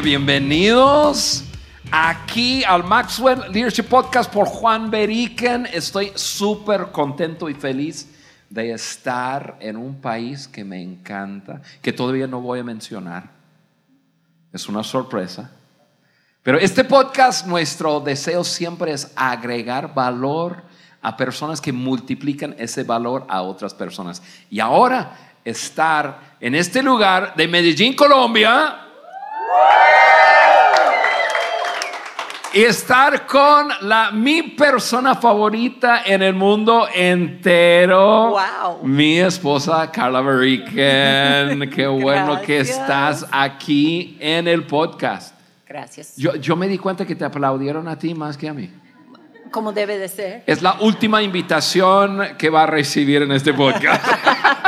Bienvenidos aquí al Maxwell Leadership Podcast por Juan Beriken. Estoy súper contento y feliz de estar en un país que me encanta, que todavía no voy a mencionar. Es una sorpresa. Pero este podcast, nuestro deseo siempre es agregar valor a personas que multiplican ese valor a otras personas. Y ahora estar en este lugar de Medellín, Colombia, y estar con la mi persona favorita en el mundo entero. Wow. Mi esposa Carla Beriken. Qué bueno que estás aquí en el podcast. Gracias. Yo, yo me di cuenta que te aplaudieron a ti más que a mí. Como debe de ser. Es la última invitación que va a recibir en este podcast.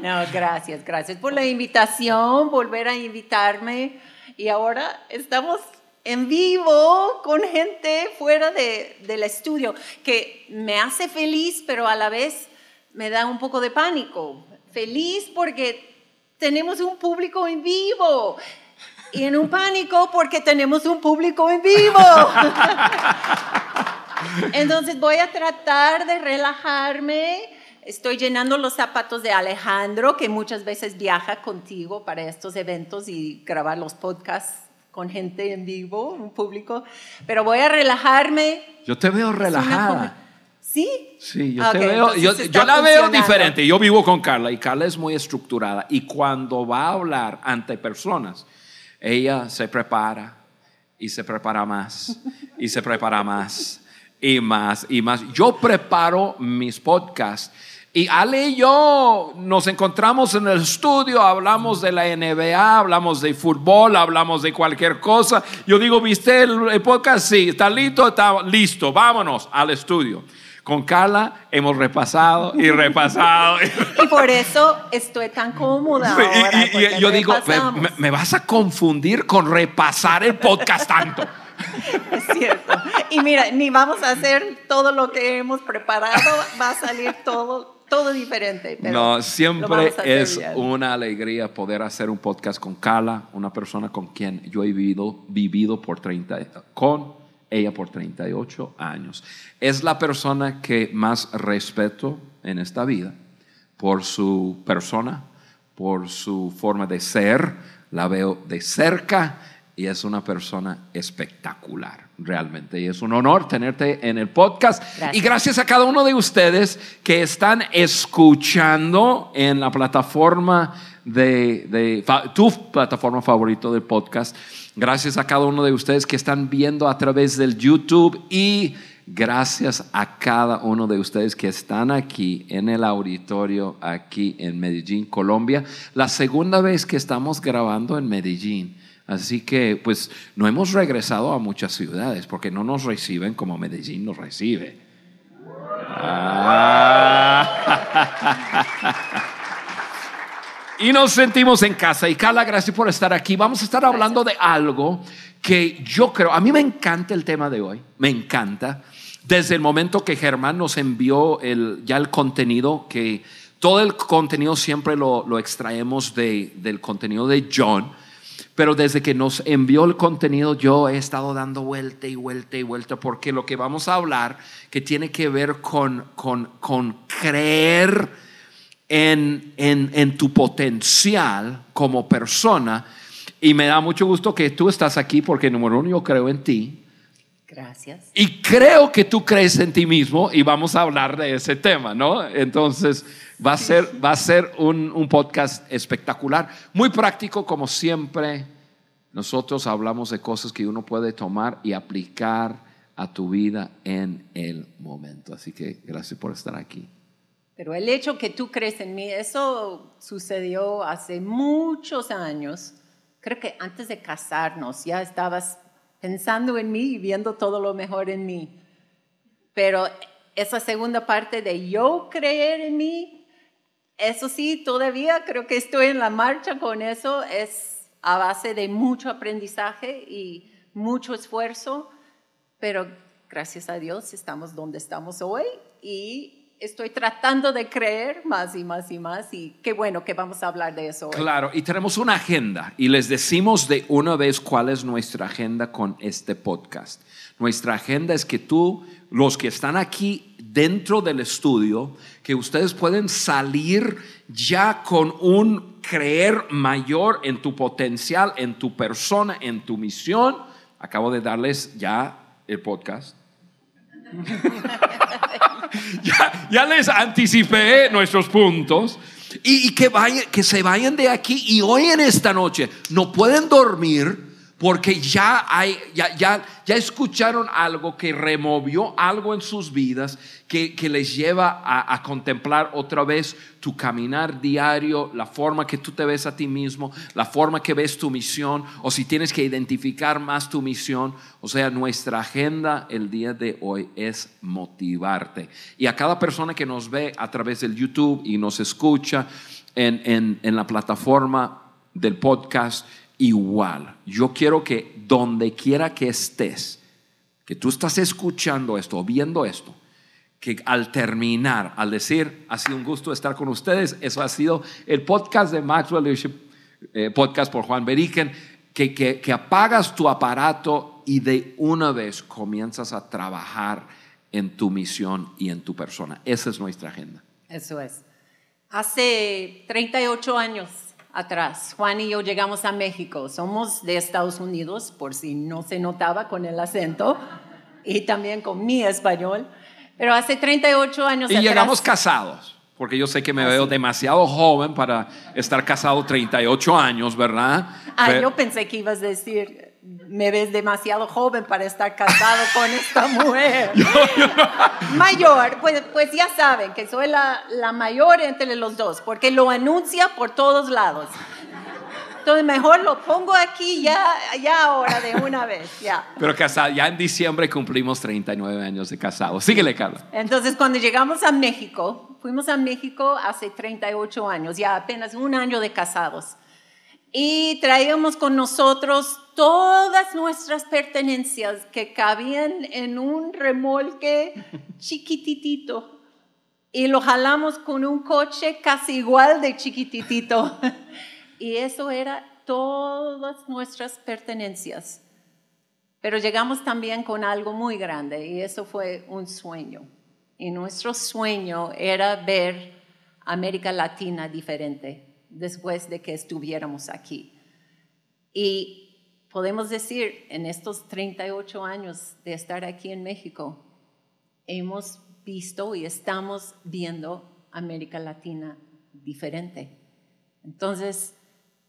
No, gracias, gracias por la invitación, volver a invitarme. Y ahora estamos en vivo con gente fuera de, del estudio, que me hace feliz, pero a la vez me da un poco de pánico. Feliz porque tenemos un público en vivo. Y en un pánico porque tenemos un público en vivo. Entonces voy a tratar de relajarme. Estoy llenando los zapatos de Alejandro, que muchas veces viaja contigo para estos eventos y grabar los podcasts con gente en vivo, un público. Pero voy a relajarme. Yo te veo relajada. ¿Sí? Sí, yo Ok, te veo, yo, yo la veo diferente. Yo vivo con Carla y Carla es muy estructurada. Y cuando va a hablar ante personas, ella se prepara y se prepara más y se prepara más y más y más. Yo preparo mis podcasts. Y Ale y yo nos encontramos en el estudio, hablamos de la NBA, hablamos de fútbol, hablamos de cualquier cosa. Yo digo, ¿viste el, podcast? Sí, está listo, está listo, vámonos al estudio. Con Carla hemos repasado y repasado. Y por eso estoy tan cómoda. Y- ahora, y- y porque yo digo, me vas a confundir con repasar el podcast tanto. Es cierto. Y mira, ni vamos a hacer todo lo que hemos preparado, va a salir todo, todo diferente. pero No, siempre es bien. una alegría poder hacer un podcast con Carla, una persona con quien yo he vivido, vivido por 30, con ella por 38 años. Es la persona que más respeto en esta vida por su persona, por su forma de ser, la veo de cerca y es una persona espectacular, realmente. Y es un honor tenerte en el podcast. Gracias. Y gracias a cada uno de ustedes que están escuchando en la plataforma de, de- fa- tu plataforma favorito del podcast. Gracias a cada uno de ustedes que están viendo a través del YouTube y gracias a cada uno de ustedes que están aquí en el auditorio, aquí en Medellín, Colombia. La segunda vez que estamos grabando en Medellín. Así que pues no hemos regresado a muchas ciudades porque no nos reciben como Medellín nos recibe. Ah. Y nos sentimos en casa. Y Carla, gracias por estar aquí. Vamos a estar hablando de algo que yo creo, a mí me encanta el tema de hoy, me encanta. Desde el momento que Germán nos envió el, ya el contenido, que todo el contenido siempre lo, lo extraemos de, del contenido de John, pero desde que nos envió el contenido yo he estado dando vuelta y vuelta y vuelta porque lo que vamos a hablar que tiene que ver con, con, con creer en, en, en tu potencial como persona. Y me da mucho gusto que tú estás aquí porque, número uno, yo creo en ti. Gracias. Y creo que tú crees en ti mismo y vamos a hablar de ese tema, ¿no? Entonces va a ser, va a ser un, un podcast espectacular, muy práctico como siempre. Nosotros hablamos de cosas que uno puede tomar y aplicar a tu vida en el momento. Así que gracias por estar aquí. Pero el hecho que tú crees en mí, eso sucedió hace muchos años. Creo que antes de casarnos ya estabas pensando en mí y viendo todo lo mejor en mí. Pero esa segunda parte de yo creer en mí, eso sí, todavía creo que estoy en la marcha con eso. Es a base de mucho aprendizaje y mucho esfuerzo, pero gracias a Dios estamos donde estamos hoy y estoy tratando de creer más y más y más y qué bueno que vamos a hablar de eso hoy. Claro, y tenemos una agenda y les decimos de una vez cuál es nuestra agenda con este podcast. Nuestra agenda es que tú, los que están aquí dentro del estudio, que ustedes pueden salir ya con un creer mayor en tu potencial, en tu persona, en tu misión. Acabo de darles ya el podcast. ya, les anticipé nuestros puntos. Y, y que, vayan, que se vayan de aquí y hoy en esta noche no pueden dormir porque ya, hay, ya, ya, ya escucharon algo que removió algo en sus vidas, que, que les lleva a, contemplar otra vez tu caminar diario, la forma que tú te ves a ti mismo, la forma que ves tu misión, o si tienes que identificar más tu misión. O sea, nuestra agenda el día de hoy es motivarte. Y a cada persona que nos ve a través del YouTube y nos escucha en, en, en la plataforma del podcast, igual. Yo quiero que donde quiera que estés, que tú estás escuchando esto viendo esto, que al terminar, al decir, ha sido un gusto estar con ustedes, eso ha sido el podcast de Maxwell Leadership, eh, podcast por Juan Beriken, que, que, que apagas tu aparato y de una vez comienzas a trabajar en tu misión y en tu persona. Esa es nuestra agenda. Eso es. Hace 38 años atrás. Juan y yo llegamos a México. Somos de Estados Unidos, por si no se notaba con el acento, y también con mi español. Pero hace 38 años y atrás. llegamos casados, porque yo sé que me veo demasiado joven para estar casado 38 años, ¿verdad? Ah, Pero- yo pensé que ibas a decir, me ves demasiado joven para estar casado con esta mujer. Mayor, pues, pues ya saben que soy la, la mayor entre los dos, porque lo anuncia por todos lados. Entonces mejor lo pongo aquí ya, ya ahora de una vez, ya. Pero casado, ya en diciembre cumplimos 39 años de casados. Síguele, Carla. Entonces, cuando llegamos a México, fuimos a México hace 38 años, ya apenas un año de casados. Y traíamos con nosotros todas nuestras pertenencias que cabían en un remolque chiquititito. Y lo jalamos con un coche casi igual de chiquititito. Y eso era todas nuestras pertenencias. Pero llegamos también con algo muy grande y eso fue un sueño. Y nuestro sueño era ver América Latina diferente después de que estuviéramos aquí. Y podemos decir, en estos 38 años de estar aquí en México, hemos visto y estamos viendo América Latina diferente. Entonces,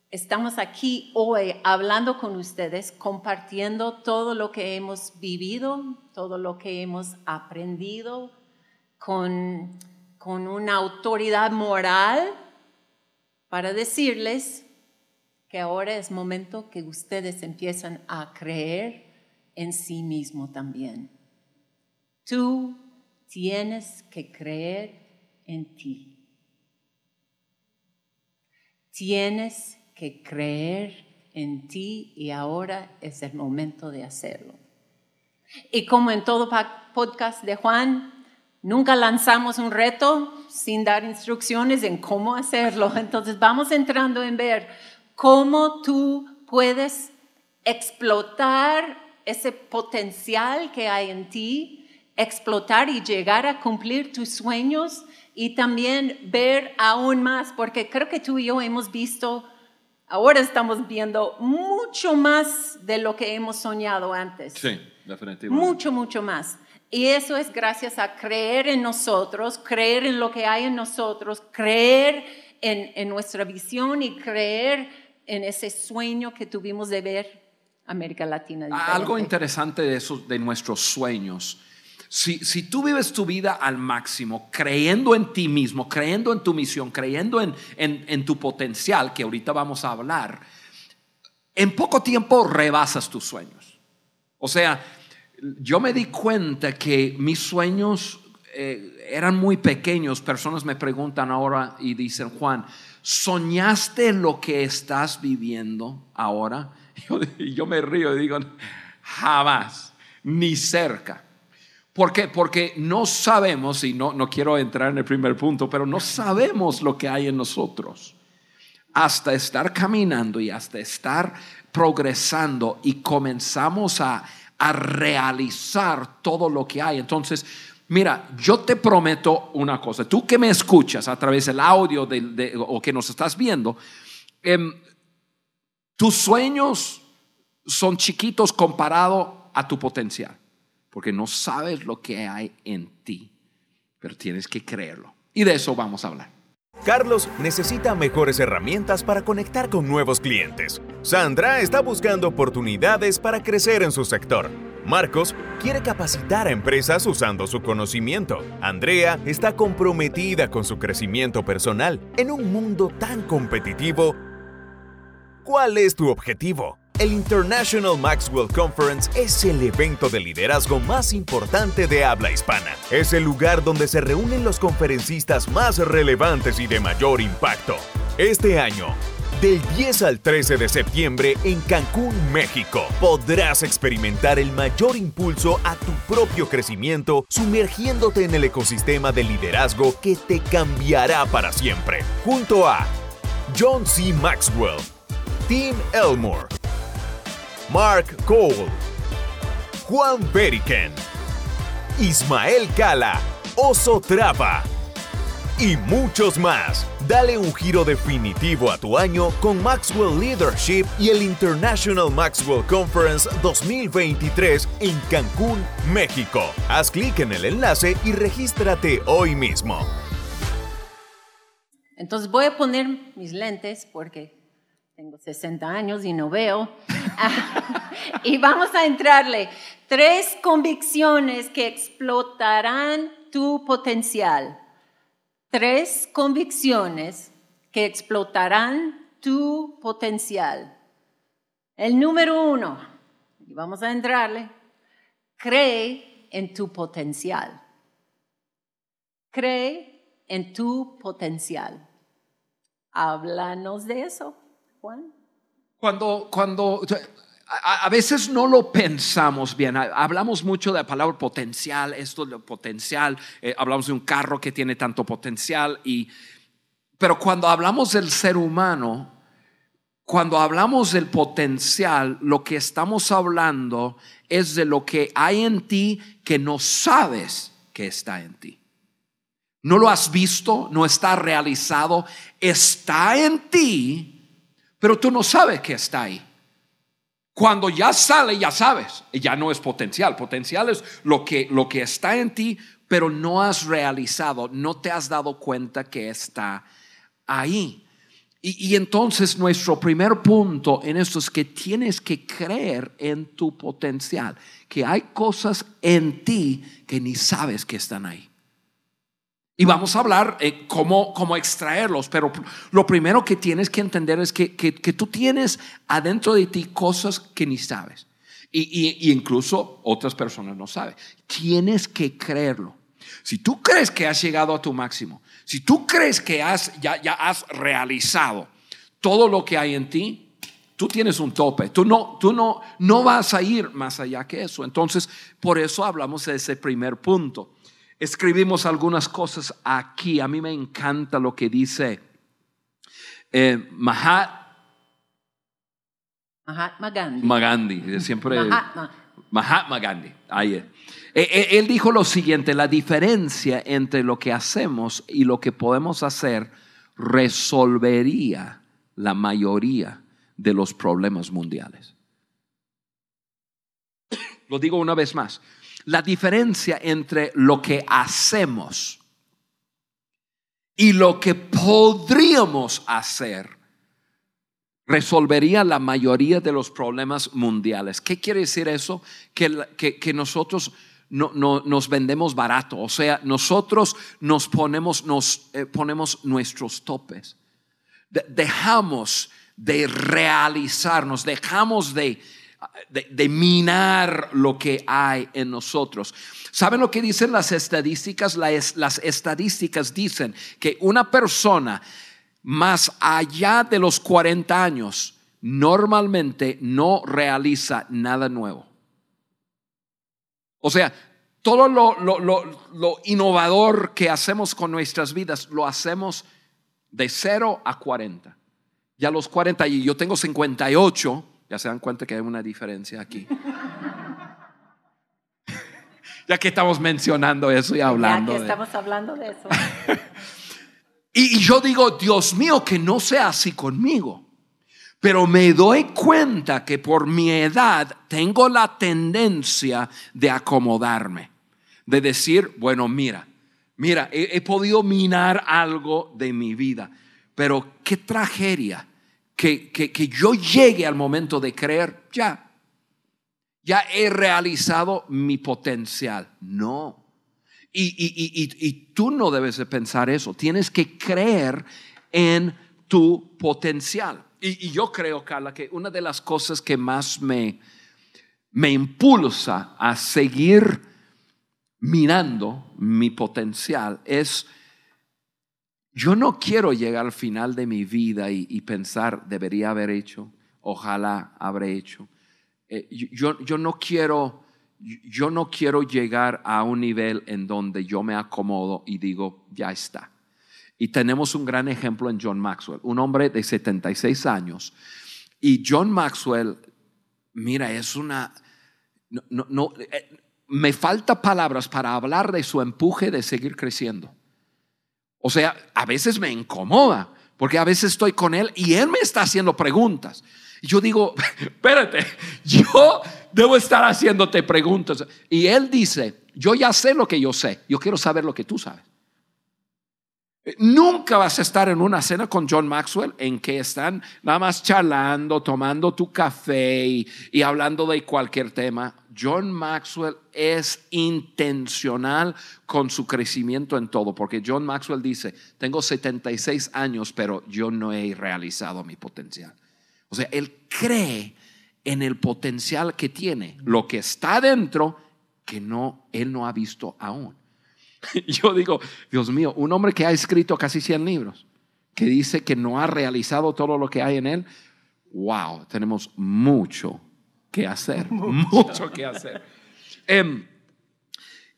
estamos aquí hoy hablando con ustedes, compartiendo todo lo que hemos vivido, todo lo que hemos aprendido, con, con una autoridad moral para decirles que ahora es momento que ustedes empiezan a creer en sí mismo también. Tú tienes que creer en ti. Tienes que creer en ti y ahora es el momento de hacerlo. Y como en todo podcast de Juan, nunca lanzamos un reto sin dar instrucciones en cómo hacerlo. Entonces vamos entrando en ver cómo tú puedes explotar ese potencial que hay en ti, explotar y llegar a cumplir tus sueños y también ver aún más, porque creo que tú y yo hemos visto, ahora estamos viendo mucho más de lo que hemos soñado antes. Sí, definitivamente. Mucho, mucho más. Y eso es gracias a creer en nosotros, creer en lo que hay en nosotros, creer en, nuestra visión y creer en ese sueño que tuvimos de ver América Latina. diferente. Algo interesante de, esos, de nuestros sueños. Si, si tú vives tu vida al máximo, creyendo en ti mismo, creyendo en tu misión, creyendo en, en, en tu potencial, que ahorita vamos a hablar, en poco tiempo rebasas tus sueños. O sea, yo me di cuenta que mis sueños eh, eran muy pequeños. Personas me preguntan ahora y dicen, Juan, ¿soñaste lo que estás viviendo ahora? Yo, yo me río y digo, jamás, ni cerca. ¿Por qué? Porque no sabemos, y no, no quiero entrar en el primer punto, pero no sabemos lo que hay en nosotros hasta estar caminando y hasta estar progresando y comenzamos a, a realizar todo lo que hay. Entonces, Mira, yo te prometo una cosa. Tú que me escuchas a través del audio o que nos estás viendo, em, tus sueños son chiquitos comparado a tu potencial, porque no sabes lo que hay en ti, pero tienes que creerlo. Y de eso vamos a hablar. Carlos necesita mejores herramientas para conectar con nuevos clientes. Sandra está buscando oportunidades para crecer en su sector. Marcos quiere capacitar a empresas usando su conocimiento. Andrea está comprometida con su crecimiento personal en un mundo tan competitivo. ¿Cuál es tu objetivo? El International Maxwell Conference es el evento de liderazgo más importante de habla hispana. Es el lugar donde se reúnen los conferencistas más relevantes y de mayor impacto. Este año, del 10 al 13 de septiembre en Cancún, México, podrás experimentar el mayor impulso a tu propio crecimiento sumergiéndote en el ecosistema de liderazgo que te cambiará para siempre. Junto a John C. Maxwell, Tim Elmore, Mark Cole, Juan Beriken, Ismael Cala, Oso Trapa y muchos más. Dale un giro definitivo a tu año con Maxwell Leadership y el International Maxwell Conference 2023 en Cancún, México. Haz clic en el enlace y regístrate hoy mismo. Entonces voy a poner mis lentes porque tengo 60 años y no veo. y vamos a entrarle tres convicciones que explotarán tu potencial tres convicciones que explotarán tu potencial. El número uno, y vamos a entrarle, cree en tu potencial. Cree en tu potencial. Háblanos de eso, Juan. Cuando, cuando a, veces no lo pensamos bien. Hablamos mucho de la palabra potencial, esto de potencial. Eh, hablamos de un carro que tiene tanto potencial. Y, pero cuando hablamos del ser humano, cuando hablamos del potencial, lo que estamos hablando es de lo que hay en ti que no sabes que está en ti. No lo has visto, no está realizado, está en ti, pero tú no sabes que está ahí. Cuando ya sale, ya sabes, ya no es potencial. Potencial es lo que, lo que está en ti, pero no has realizado, no te has dado cuenta que está ahí. Y, y, entonces nuestro primer punto en esto es que tienes que creer en tu potencial, que hay cosas en ti que ni sabes que están ahí. Y vamos a hablar eh, cómo, cómo, extraerlos, pero lo primero que tienes que entender es que, que, tú tienes adentro de ti cosas que ni sabes. Y, y, incluso otras personas no saben. Tienes que creerlo. Si tú crees que has llegado a tu máximo, si tú crees que has, ya, ya has realizado todo lo que hay en ti, tú tienes un tope. Tú no, tú no, no vas a ir más allá que eso. Entonces, por eso hablamos de ese primer punto escribimos algunas cosas aquí. A mí me encanta lo que dice eh, Mahatma Gandhi. Gandhi, siempre Mahatma, Gandhi. Eh, eh, Él dijo lo siguiente, la diferencia entre lo que hacemos y lo que podemos hacer resolvería la mayoría de los problemas mundiales. Lo digo una vez más la diferencia entre lo que hacemos y lo que podríamos hacer resolvería la mayoría de los problemas mundiales. ¿Qué quiere decir eso? Que, nosotros no, nos vendemos barato, o sea, nosotros nos ponemos, nos, eh, ponemos nuestros topes. dejamos de realizarnos, dejamos de de, minar lo que hay en nosotros. ¿Saben lo que dicen las estadísticas? Las, estadísticas dicen que una persona más allá de los 40 años normalmente no realiza nada nuevo. O sea, Todo lo, lo, lo, lo innovador que hacemos con nuestras vidas lo hacemos de 0 a 40. Ya los 40 y yo tengo 58, ya se dan cuenta que hay una diferencia aquí. ya que estamos mencionando eso y hablando. Ya que de- estamos hablando de eso. Y, y yo digo, Dios mío, que no sea así conmigo. Pero me doy cuenta que por mi edad tengo la tendencia de acomodarme, de decir, bueno, mira, mira, he, he podido minar algo de mi vida, pero qué tragedia que, que, que yo llegue al momento de creer, ya, ya he realizado mi potencial. No. Y, y- y- y- tú no debes de pensar eso. Tienes que creer en tu potencial. Y, y yo creo, Carla, que una de las cosas que más me, me impulsa a seguir mirando mi potencial es, yo no quiero llegar al final de mi vida y, pensar, debería haber hecho, ojalá habré hecho. Eh, yo, yo no quiero, yo no quiero llegar a un nivel en donde yo me acomodo y digo, ya está. Y tenemos un gran ejemplo en John Maxwell, un hombre de 76 años. Y John Maxwell, mira, es una... No, no- no, eh, me falta palabras para hablar de su empuje de seguir creciendo. O sea, a veces me incomoda, porque a veces estoy con él y él me está haciendo preguntas. Y yo digo, espérate, yo debo estar haciéndote preguntas. Y él dice, yo ya sé lo que yo sé, yo quiero saber lo que tú sabes. Nunca vas a estar en una cena con John Maxwell en que están nada más charlando, tomando tu café y, y hablando de cualquier tema. John Maxwell es intencional con su crecimiento en todo, porque John Maxwell dice, tengo 76 años, pero yo no he realizado mi potencial. O sea, él cree en el potencial que tiene, lo que está dentro, que no, él no ha visto aún. Yo digo, Dios mío, un hombre que ha escrito casi 100 libros, que dice que no ha realizado todo lo que hay en él, wow, tenemos mucho que hacer, mucho, que hacer. Em,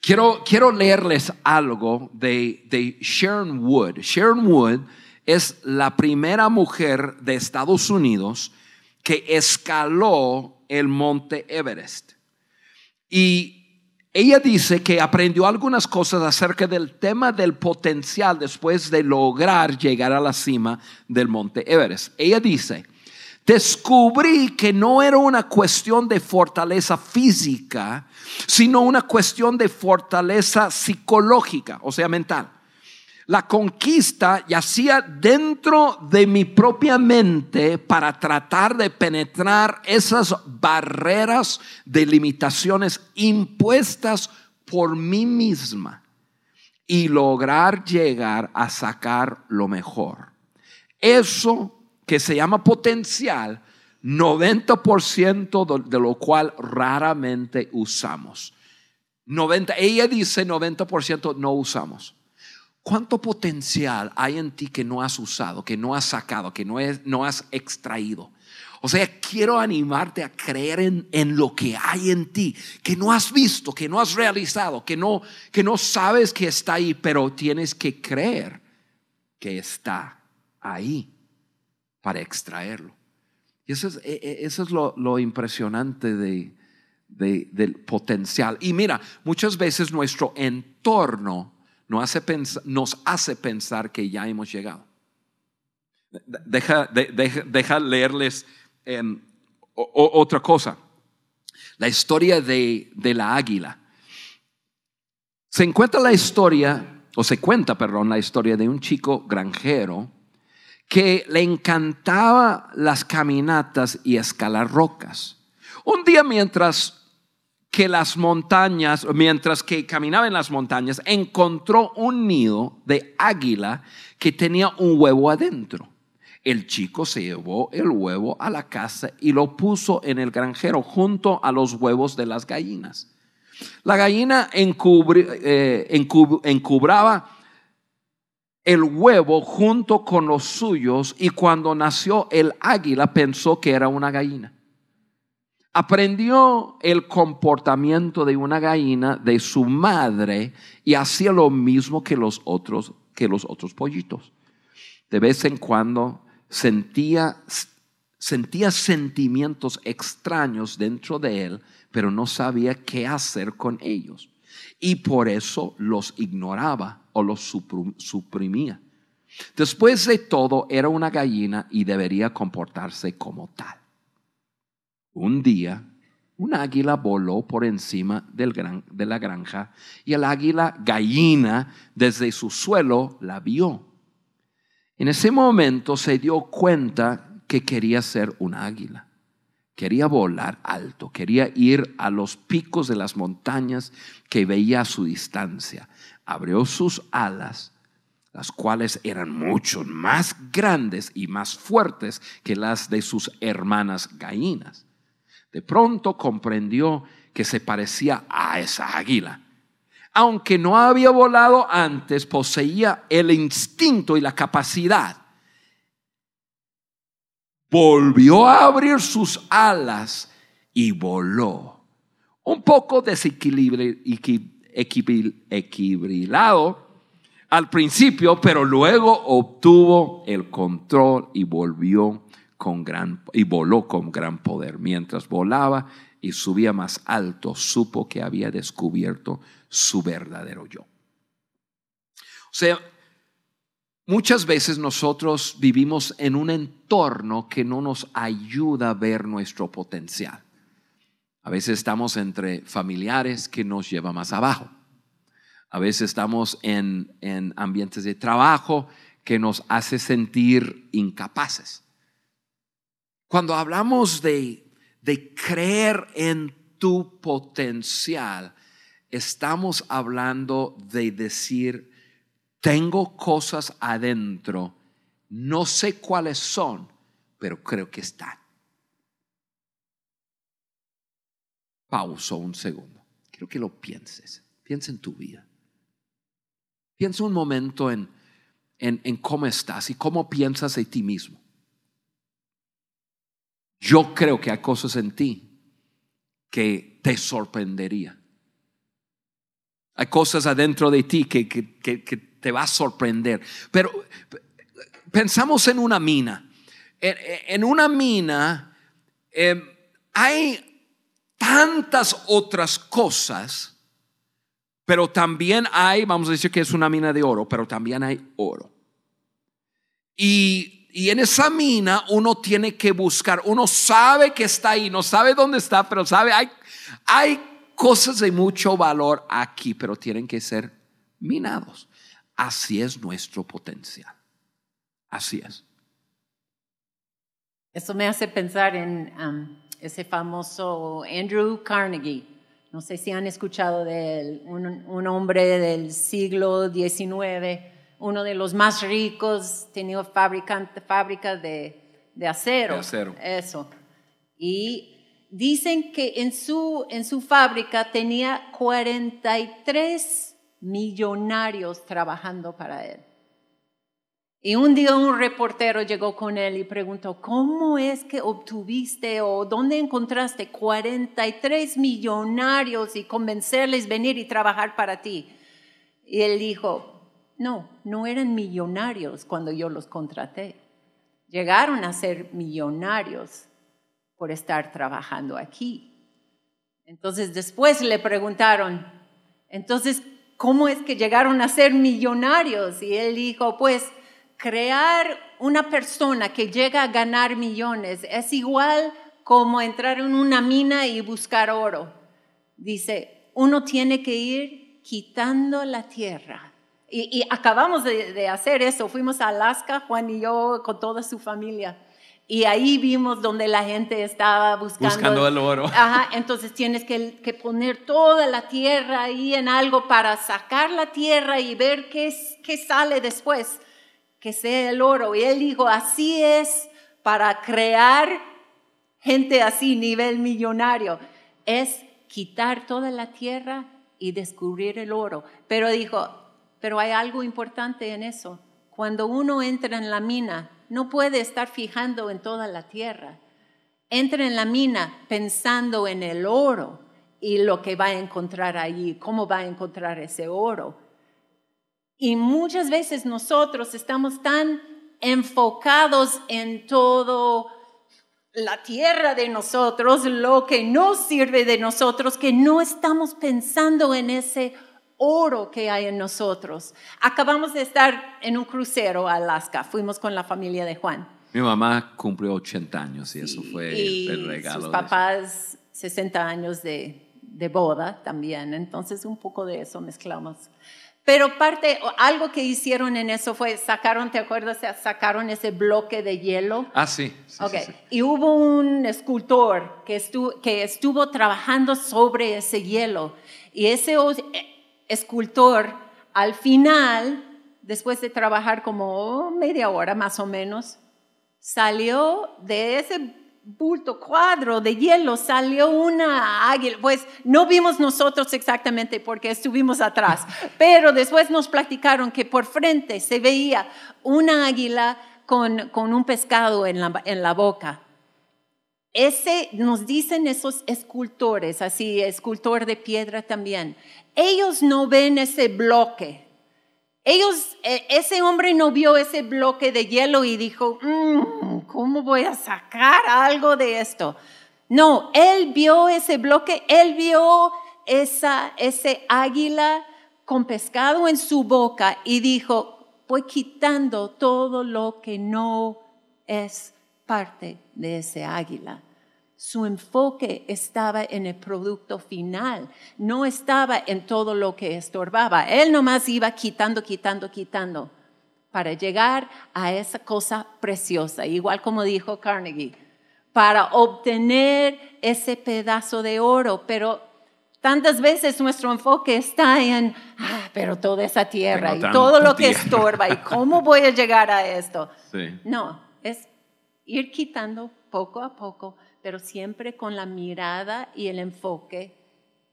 quiero, quiero leerles algo de, de Sharon Wood. Sharon Wood es la primera mujer de Estados Unidos que escaló el monte Everest. Y ella dice que aprendió algunas cosas acerca del tema del potencial después de lograr llegar a la cima del monte Everest. Ella dice, descubrí que no era una cuestión de fortaleza física, sino una cuestión de fortaleza psicológica, o sea, mental. La conquista yacía dentro de mi propia mente para tratar de penetrar esas barreras de limitaciones impuestas por mí misma y lograr llegar a sacar lo mejor. Eso que se llama potencial, 90% de- lo cual raramente usamos. 90, ella dice 90% no usamos. ¿Cuánto potencial hay en ti que no has usado, que no has sacado, que no, es- no has extraído? O sea, quiero animarte a creer en, en lo que hay en ti, que no has visto, que no has realizado, que no, que no sabes que está ahí, pero tienes que creer que está ahí para extraerlo. Y eso es, e- e- eso es lo, lo impresionante de, de- del potencial. Y mira, muchas veces nuestro entorno nos hace, pens- nos hace pensar que ya hemos llegado. De- Deja, de- leerles otra cosa. La historia de, de la águila. Se encuentra la historia, o se cuenta, perdón, la historia de un chico granjero que le encantaba las caminatas y escalar rocas. Un día mientras que las montañas, mientras que caminaba en las montañas, encontró un nido de águila que tenía un huevo adentro. El chico se llevó el huevo a la casa y lo puso en el granjero junto a los huevos de las gallinas. La gallina encubri- eh, encub- encubraba el huevo junto con los suyos y cuando nació el águila pensó que era una gallina. aprendió el comportamiento de una gallina de su madre y hacía lo mismo que los otros, que los otros pollitos. De vez en cuando sentía, sentía sentimientos extraños dentro de él, pero no sabía qué hacer con ellos. Y por eso los ignoraba o los suprimía. Después de todo, era una gallina y debería comportarse como tal. Un día, un águila voló por encima de la granja y el águila gallina desde su suelo la vio. En ese momento se dio cuenta que quería ser un águila. Quería volar alto, quería ir a los picos de las montañas que veía a su distancia. Abrió sus alas, las cuales eran mucho más grandes y más fuertes que las de sus hermanas gallinas. De pronto comprendió que se parecía a esa águila. Aunque no había volado antes, poseía el instinto y la capacidad. Volvió a abrir sus alas y voló. Un poco desequilibrado al principio, pero luego obtuvo el control y volvió con gran y voló con gran poder. Mientras volaba y subía más alto, supo que había descubierto su verdadero yo. O sea, muchas veces nosotros vivimos en un entorno que no nos ayuda a ver nuestro potencial. A veces estamos entre familiares que nos lleva más abajo. A veces estamos en, en ambientes de trabajo que nos hace sentir incapaces. Cuando hablamos de, de creer en tu potencial, estamos hablando de decir, tengo cosas adentro, no sé cuáles son, pero creo que están. Pauso un segundo. Quiero que lo pienses. Piensa en tu vida. Piensa un momento en, en, en cómo estás y cómo piensas de ti mismo. Yo creo que hay cosas en ti que te sorprendería. Hay cosas adentro de ti que, te va a sorprender. Pero pensamos en una mina. En, una mina em, hay tantas otras cosas, pero también hay, vamos a decir que es una mina de oro, pero también hay oro. Y y en esa mina uno tiene que buscar, uno sabe que está ahí, no sabe dónde está, pero sabe, hay, hay cosas de mucho valor aquí, pero tienen que ser minados. Así es nuestro potencial. Así es. Eso me hace pensar en ese famoso Andrew Carnegie. No sé si han escuchado de él, un, un hombre del siglo XIX uno de los más ricos, tenía fábrica de, de, acero. De acero. Eso. Y dicen que en su, en su fábrica tenía 43 millonarios trabajando para él. Y un día un reportero llegó con él y preguntó, ¿cómo es que obtuviste o dónde encontraste 43 millonarios y convencerles venir y trabajar para ti? Y él dijo, no, no eran millonarios cuando yo los contraté. Llegaron a ser millonarios por estar trabajando aquí. Entonces después le preguntaron, entonces, ¿cómo es que llegaron a ser millonarios? Y él dijo, pues crear una persona que llega a ganar millones es igual como entrar en una mina y buscar oro. Dice, uno tiene que ir quitando la tierra y, acabamos de, hacer eso. Fuimos a Alaska, Juan y yo, con toda su familia. Y ahí vimos donde la gente estaba buscando. Buscando el oro. Ajá, entonces tienes que, que, poner toda la tierra ahí en algo para sacar la tierra y ver qué, qué sale después, que sea el oro. Y él dijo, así es para crear gente así, nivel millonario. Es quitar toda la tierra y descubrir el oro. Pero dijo, pero hay algo importante en eso. Cuando uno entra en la mina, no puede estar fijando en toda la tierra. entra en la mina pensando en el oro y lo que va a encontrar allí, cómo va a encontrar ese oro. Y muchas veces nosotros estamos tan enfocados en todo la tierra de nosotros, lo que no sirve de nosotros, que no estamos pensando en ese oro que hay en nosotros. Acabamos de estar en un crucero a Alaska, fuimos con la familia de Juan. Mi mamá cumplió 80 años y eso fue y el regalo. Sus papás 60 años de, de boda también, entonces un poco de eso mezclamos. Pero parte, algo que hicieron en eso fue, sacaron, ¿te acuerdas? Sacaron ese bloque de hielo. Ah, sí. sí, sí, Ok, sí. y hubo un escultor que estuvo, que estuvo trabajando sobre ese hielo. Y ese eh, escultor, al final, después de trabajar como media hora más o menos, salió de ese bulto cuadro de hielo, salió una águila. Pues no vimos nosotros exactamente porque estuvimos atrás, pero después nos platicaron que por frente se veía una águila con, con un pescado en la, en la boca. Ese, nos dicen esos escultores, así, escultor de piedra también, ellos no ven ese bloque. Ellos, eh, ese hombre no vio ese bloque de hielo y dijo, "Mm, ¿cómo voy a sacar algo de esto? No, él vio ese bloque, él vio esa, ese águila con pescado en su boca y dijo, voy quitando todo lo que no es parte de ese águila. Su enfoque estaba en el producto final, no estaba en todo lo que estorbaba. Él nomás iba quitando, quitando, quitando para llegar a esa cosa preciosa, igual como dijo Carnegie, para obtener ese pedazo de oro. Pero tantas veces nuestro enfoque está en, ah, pero toda esa tierra y todo lo que tierra. estorba y cómo voy a llegar a esto. Sí. No, es ir quitando poco a poco, pero siempre con la mirada y el enfoque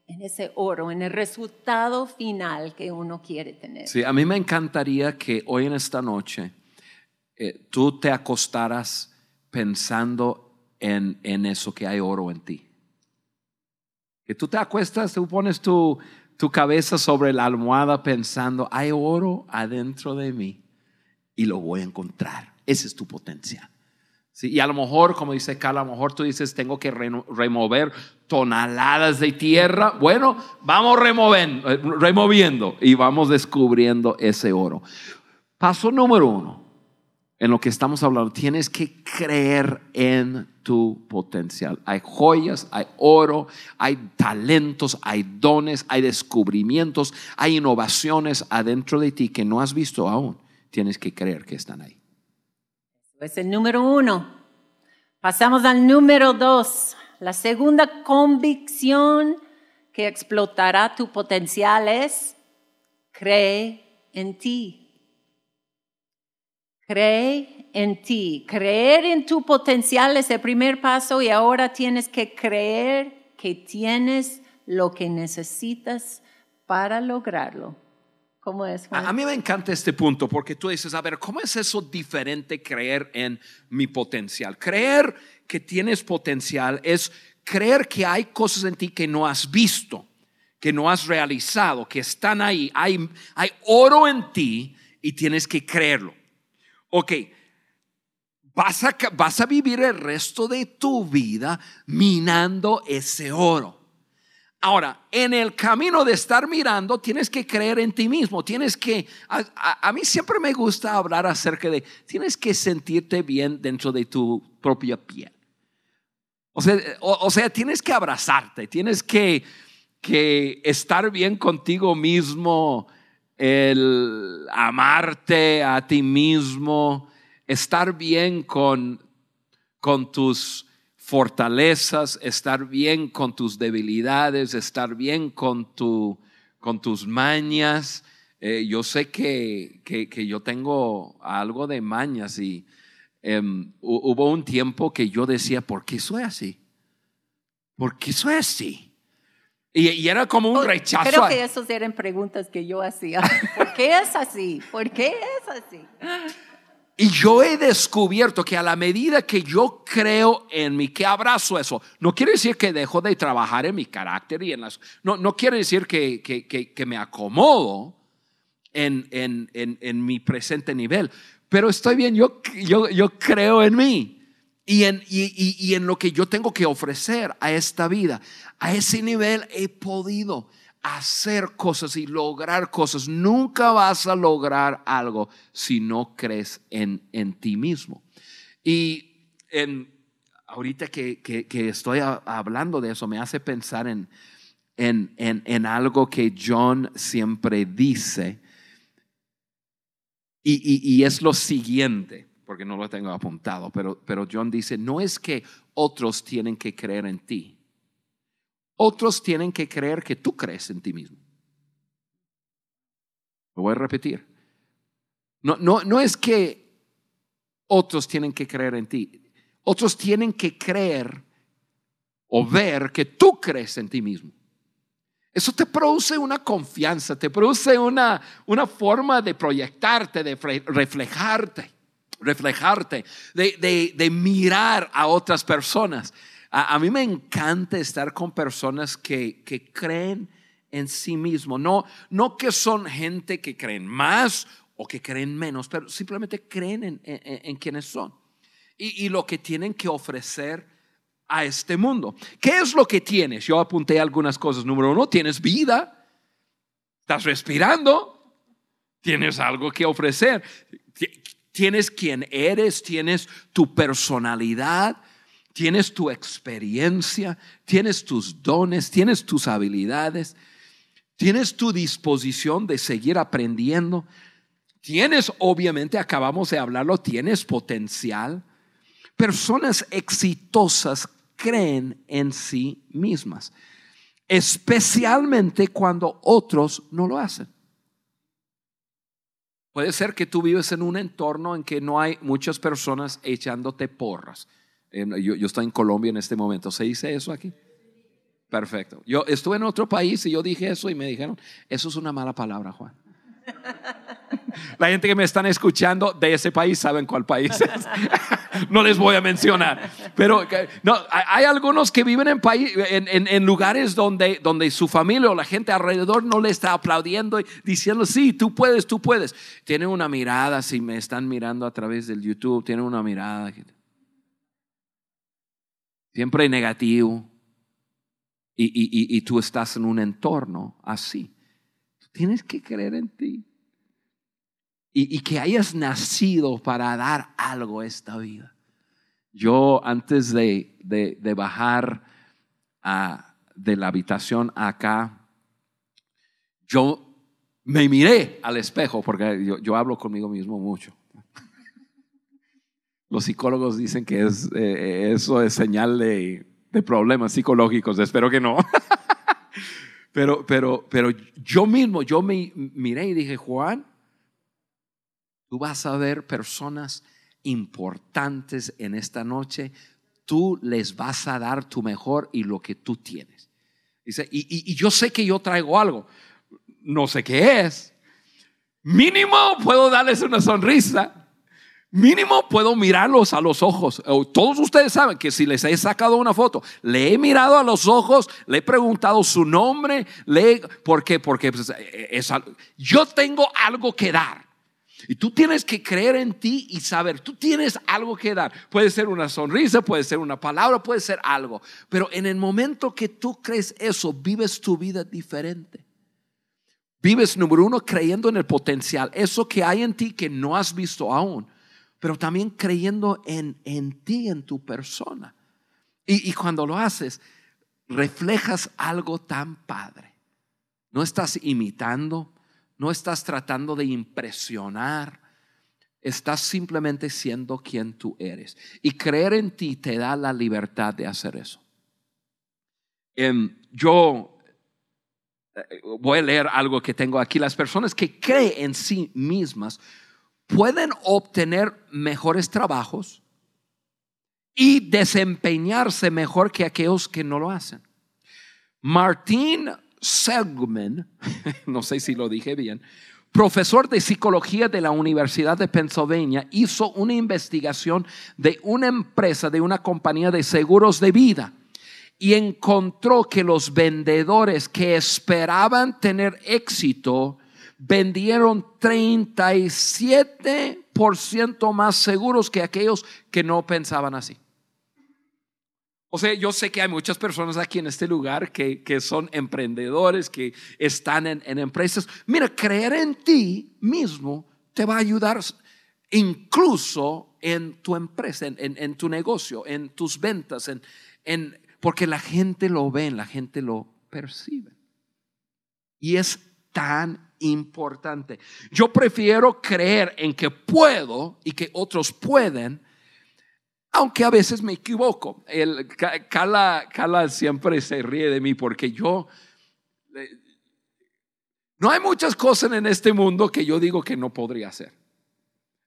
en ese oro, en el resultado final que uno quiere tener. Sí, a mí me encantaría que hoy en esta noche eh, tú te acostaras pensando en, en eso que hay oro en ti. Que tú te acuestas, tú pones tu, tu cabeza sobre la almohada pensando, hay oro adentro de mí y lo voy a encontrar. Ese es tu potencial. Sí, y a lo mejor, como dice Carla, a lo mejor tú dices, tengo que remover toneladas de tierra. Bueno, vamos removiendo, eh, removiendo y vamos descubriendo ese oro. Paso número uno, en lo que estamos hablando, tienes que creer en tu potencial. Hay joyas, hay oro, hay talentos, hay dones, hay descubrimientos, hay innovaciones adentro de ti que no has visto aún. Tienes que creer que están ahí. Es el número uno. Pasamos al número dos. La segunda convicción que explotará tu potencial es cree en ti. Cree en ti. Creer en tu potencial es el primer paso y ahora tienes que creer que tienes lo que necesitas para lograrlo. ¿Cómo es, Juan? A, mí me encanta este punto porque tú dices, a ver, ¿cómo es eso diferente creer en mi potencial? Creer que tienes potencial es creer que hay cosas en ti que no has visto, que no has realizado, que están ahí. Hay, hay oro en ti y tienes que creerlo. Ok, vas a, vas a vivir el resto de tu vida minando ese oro. Ahora, en el camino de estar mirando, tienes que creer en ti mismo. Tienes que, a, mí siempre me gusta hablar acerca de, tienes que sentirte bien dentro de tu propia piel. O sea, o sea tienes que abrazarte, tienes que, que estar bien contigo mismo, el amarte a ti mismo, estar bien con, con tus fortalezas, estar bien con tus debilidades, estar bien con, tu, con tus mañas. Eh, yo sé que, que, que yo tengo algo de mañas y em, hu- hubo un tiempo que yo decía, ¿por qué soy así? ¿Por qué soy así? Y, y era como un rechazo. Creo que esas eran preguntas que yo hacía. ¿Por qué es así? ¿Por qué es así? Y yo he descubierto que a la medida que yo creo en mí, que abrazo eso, no quiere decir que dejo de trabajar en mi carácter y en las... No, no quiere decir que, que, que, me acomodo en, en, en, en, mi presente nivel, pero estoy bien, yo, yo, yo creo en mí. Y en, y, y, y en lo que yo tengo que ofrecer a esta vida. A ese nivel he podido hacer cosas y lograr cosas. Nunca vas a lograr algo si no crees en, en ti mismo. Y en, ahorita que, que, estoy hablando de eso, me hace pensar en, en, en, algo que John siempre dice. Y, y, y, es lo siguiente, porque no lo tengo apuntado, pero, pero John dice, no es que otros tienen que creer en ti otros tienen que creer que tú crees en ti mismo. Lo voy a repetir. No, no, no es que otros tienen que creer en ti. Otros tienen que creer o ver que tú crees en ti mismo. Eso te produce una confianza, te produce una, una forma de proyectarte, de reflejarte, reflejarte, de, de, de mirar a otras personas. A, mí me encanta estar con personas que, que creen en sí mismo. No, no que son gente que creen más o que creen menos, pero simplemente creen en, en, quienes son y, y, lo que tienen que ofrecer a este mundo. ¿Qué es lo que tienes? Yo apunté algunas cosas. Número uno, tienes vida, estás respirando, tienes algo que ofrecer, tienes quien eres, tienes tu personalidad, tienes tu experiencia, tienes tus dones, tienes tus habilidades, tienes tu disposición de seguir aprendiendo, tienes, obviamente, acabamos de hablarlo, tienes potencial. Personas exitosas creen en sí mismas, especialmente cuando otros no lo hacen. Puede ser que tú vives en un entorno en que no hay muchas personas echándote porras yo, estoy en Colombia en este momento. ¿Se dice eso aquí? Perfecto. Yo estuve en otro país y yo dije eso y me dijeron, eso es una mala palabra, Juan. La gente que me están escuchando de ese país saben cuál país es. No les voy a mencionar. Pero no, hay algunos que viven en, país, en, lugares donde, donde su familia o la gente alrededor no le está aplaudiendo y diciendo, sí, tú puedes, tú puedes. Tienen una mirada, si me están mirando a través del YouTube, tienen una mirada siempre negativo, y, y, y, tú estás en un entorno así, tienes que creer en ti. Y, que hayas nacido para dar algo a esta vida. Yo antes de, de, bajar a, de la habitación acá, yo me miré al espejo, porque yo, yo hablo conmigo mismo mucho. Los psicólogos dicen que es, eh, eso es señal de, problemas psicológicos. Espero que no. pero, pero, pero yo mismo, yo me miré y dije, Juan, tú vas a ver personas importantes en esta noche. Tú les vas a dar tu mejor y lo que tú tienes. Dice, y, y yo sé que yo traigo algo. No sé qué es. Mínimo puedo darles una sonrisa Mínimo puedo mirarlos a los ojos. Todos ustedes saben que si les he sacado una foto, le he mirado a los ojos, le he preguntado su nombre, le ¿por qué? Porque pues, es, yo tengo algo que dar. Y tú tienes que creer en ti y saber, tú tienes algo que dar. Puede ser una sonrisa, puede ser una palabra, puede ser algo. Pero en el momento que tú crees eso, vives tu vida diferente. Vives, número uno, creyendo en el potencial, eso que hay en ti que no has visto aún pero también creyendo en, en ti, en tu persona. Y, y cuando lo haces, reflejas algo tan padre. No estás imitando, no estás tratando de impresionar, estás simplemente siendo quien tú eres. Y creer en ti te da la libertad de hacer eso. Em, yo eh, voy a leer algo que tengo aquí. Las personas que creen en sí mismas pueden obtener mejores trabajos y desempeñarse mejor que aquellos que no lo hacen. Martin Seligman, no sé si lo dije bien, profesor de psicología de la Universidad de Pennsylvania, hizo una investigación de una empresa, de una compañía de seguros de vida y encontró que los vendedores que esperaban tener éxito vendieron 37% más seguros que aquellos que no pensaban así. O sea, yo sé que hay muchas personas aquí en este lugar que, son emprendedores, que están en, empresas. Mira, creer en ti mismo te va a ayudar incluso en tu empresa, en, tu negocio, en tus ventas, en, porque la gente lo ve, la gente lo percibe. Y es tan importante. Yo prefiero creer en que puedo y que otros pueden aunque a veces me equivoco. El, Carla, siempre se ríe de mí porque yo... No hay muchas cosas en este mundo que yo digo que no podría hacer.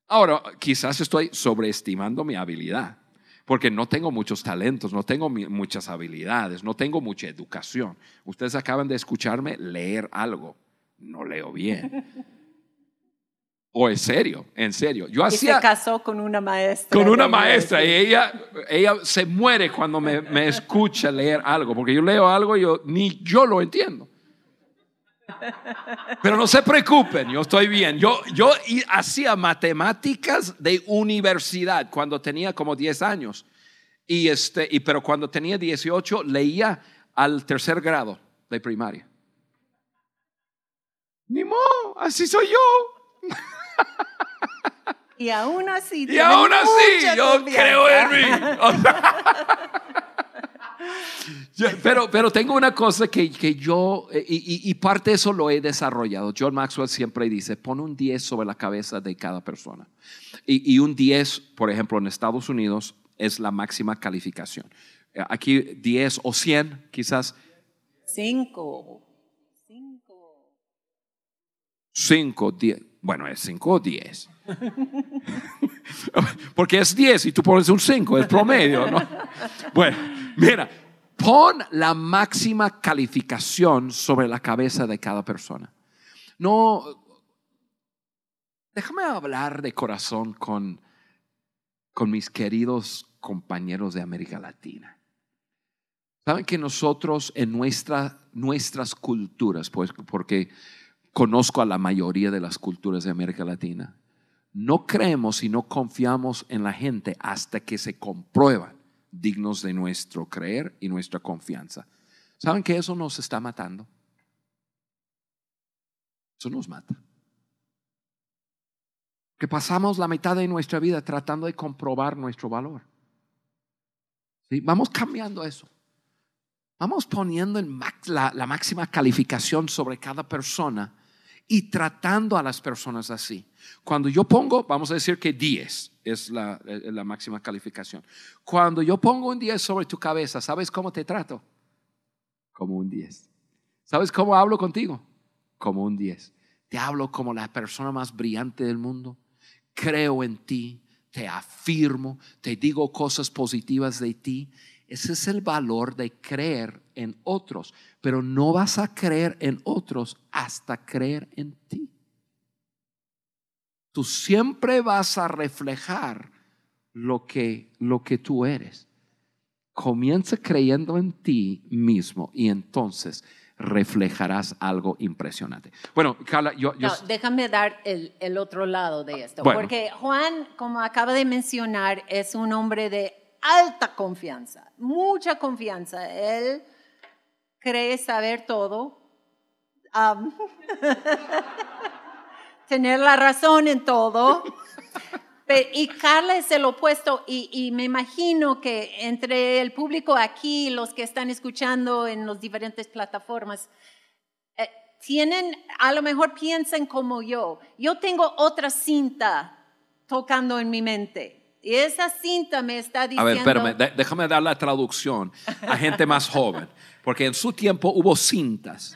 Ahora, quizás estoy sobreestimando mi habilidad, porque no tengo muchos talentos, no tengo muchas habilidades, no tengo mucha educación. Ustedes acaban de escucharme leer algo, no leo bien. O en serio, en serio. Yo hacía. se casó con una maestra. Con una maestra. Y ella, ella se muere cuando me, me, escucha leer algo. Porque yo leo algo y yo, ni yo lo entiendo. Pero no se preocupen, yo estoy bien. Yo, yo hacía matemáticas de universidad cuando tenía como 10 años. Y este, y, pero cuando tenía 18 leía al tercer grado de primaria. Ni modo, así soy yo. Y aún así, y aún así, yo creo en mí. pero, pero tengo una cosa que, que yo, eh, y, y, parte de eso lo he desarrollado. John Maxwell siempre dice, pon un 10 sobre la cabeza de cada persona. Y, y un 10, por ejemplo, en Estados Unidos es la máxima calificación. Eh, aquí 10 o 100 quizás. 5. 5, 10. Bueno, es 5 o 10. Porque es 10 y tú pones un 5, es promedio, ¿no? Bueno, mira, pon la máxima calificación sobre la cabeza de cada persona. No, déjame hablar de corazón con, con mis queridos compañeros de América Latina. Saben que nosotros en nuestra, nuestras culturas, pues porque conozco a la mayoría de las culturas de América Latina, no creemos y no confiamos en la gente hasta que se comprueban dignos de nuestro creer y nuestra confianza. ¿Saben que eso nos está matando? Eso nos mata. Que pasamos la mitad de nuestra vida tratando de comprobar nuestro valor. Vamos cambiando eso. Vamos poniendo en la, la máxima calificación sobre cada persona y tratando a las personas así. Cuando yo pongo, vamos a decir que 10 es la, la, máxima calificación. Cuando yo pongo un 10 sobre tu cabeza, ¿sabes cómo te trato? Como un 10. ¿Sabes cómo hablo contigo? Como un 10. Te hablo como la persona más brillante del mundo. Creo en ti, te afirmo, te digo cosas positivas de ti ese es el valor de creer en otros, pero no vas a creer en otros hasta creer en ti. Tú siempre vas a reflejar lo que, lo que tú eres. Comienza creyendo en ti mismo y entonces reflejarás algo impresionante. Bueno, Carla, yo... déjame dar el, otro lado de esto, porque Juan, como acaba de mencionar, es un hombre de alta confianza, mucha confianza. Él cree saber todo, tener la razón en todo. Y Carla es el opuesto y, me imagino que entre el público aquí, los que están escuchando en las diferentes plataformas, eh, tienen, a lo mejor piensan como yo. Yo tengo otra cinta tocando en mi mente. Y esa cinta me está diciendo... A ver, espérame, déjame dar la traducción a gente más joven, porque en su tiempo hubo cintas.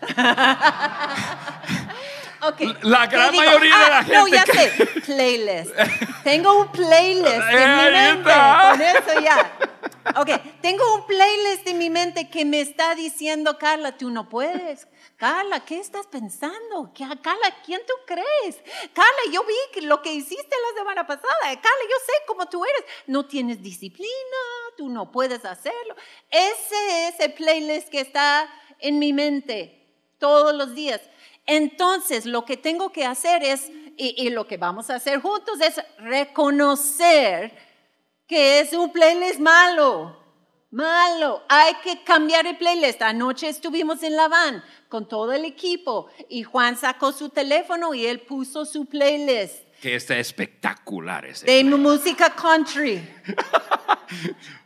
Okay. La gran mayoría de la gente. Ah, no, ya sé. Playlist. Tengo un playlist en mi mente. Con eso ya. Ok, tengo un playlist en mi mente que me está diciendo, Carla, tú no puedes. Carla, ¿qué estás pensando? ¿Qué- Carla, ¿quién tú crees? Carla, yo vi lo que hiciste la semana pasada. Carla, yo sé cómo tú eres. No tienes disciplina, tú no puedes hacerlo. Ese es el playlist que está en mi mente todos los días. Entonces, lo que tengo que hacer es, y, y lo que vamos a hacer juntos es reconocer que es un playlist malo. Malo, hay que cambiar el playlist. Anoche estuvimos en la van con todo el equipo y Juan sacó su teléfono y él puso su playlist Que está espectacular ese. de música country.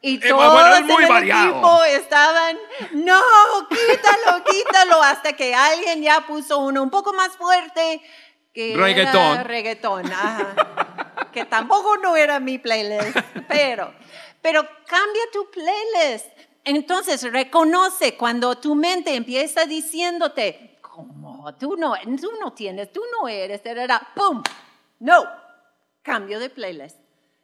Y Eh, todos bueno, es en el variado. equipo estaban, no, quítalo, quítalo, hasta que alguien ya puso uno un poco más fuerte que era Reggaetón. reggaetón, ajá. que tampoco no era mi playlist, pero, pero cambia tu playlist. Entonces reconoce cuando tu mente empieza diciéndote, ¿cómo? Tú no, tú no tienes, tú no eres, ¡pum! No, cambio de playlist.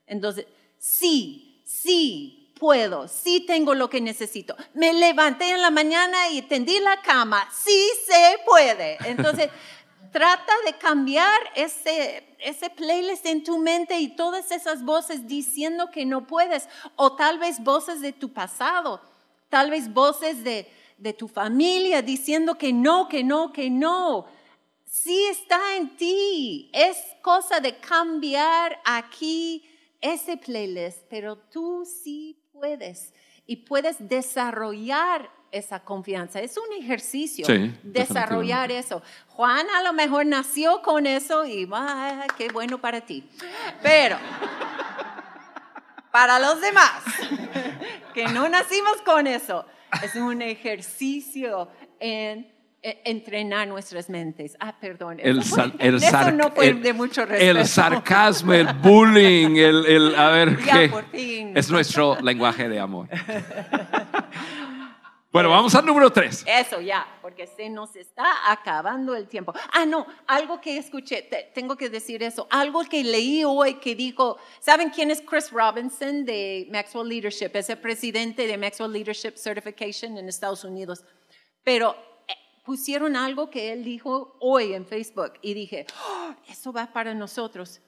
Entonces, sí, sí puedo, sí tengo lo que necesito. Me levanté en la mañana y tendí la cama, sí se puede. Entonces, trata de cambiar ese, ese playlist en tu mente y todas esas voces diciendo que no puedes, o tal vez voces de tu pasado, tal vez voces de, de tu familia diciendo que no, que no, que no. Sí está en ti. Es cosa de cambiar aquí ese playlist, pero tú sí puedes. Y puedes desarrollar esa confianza. Es un ejercicio Sí, desarrollar eso. Juan a lo mejor nació con eso y ah, qué bueno para ti. Pero para los demás que no nacimos con eso, es un ejercicio en eh, entrenar nuestras mentes. Ah, perdón. El, eso, sar- fue- el, eso sar- no fue el- de mucho respeto. el sarcasmo, el bullying, el, el- a ver Ya, qué. por fin. Es nuestro lenguaje de amor. Bueno, vamos al número tres. Eso ya, porque se nos está acabando el tiempo. Ah, no, algo que escuché, te- tengo que decir eso, algo que leí hoy que dijo, ¿saben quién es Chris Robinson de Maxwell Leadership? Es el presidente de Maxwell Leadership Certification en Estados Unidos. Pero eh, pusieron algo que él dijo hoy en Facebook y dije, "Oh, eso va para nosotros.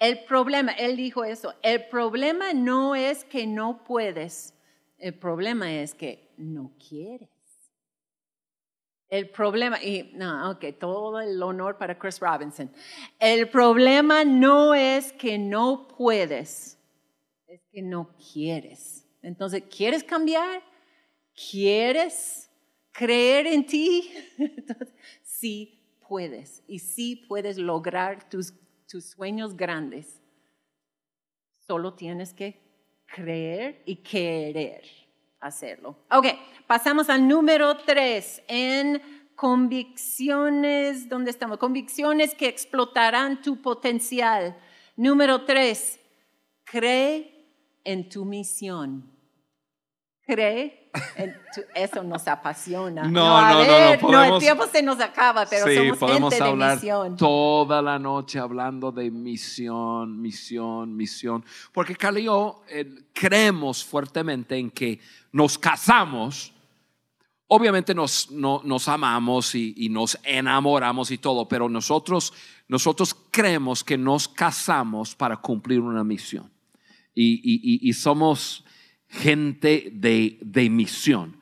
El problema, él dijo eso, el problema no es que no puedes, el problema es que no quieres. El problema, y no, ok, todo el honor para Chris Robinson. El problema no es que no puedes, es que no quieres. Entonces, ¿quieres cambiar? ¿Quieres creer en ti? Entonces, sí puedes y sí puedes lograr tus, tus sueños grandes. Solo tienes que creer y querer hacerlo. Ok, pasamos al número tres en convicciones, ¿dónde estamos? Convicciones que explotarán tu potencial. Número tres, cree en tu misión. Cree, eso nos apasiona. No, a no, no, no, ver, el podemos- tiempo se nos acaba, pero sí, somos podemos gente de hablar misión. toda la noche hablando de misión, misión, misión. Porque Carla y yo eh, creemos fuertemente en que nos casamos. Obviamente nos, no- nos amamos y, y nos enamoramos y todo, pero nosotros, nosotros creemos que nos casamos para cumplir una misión. Y- y- y somos gente de, de misión.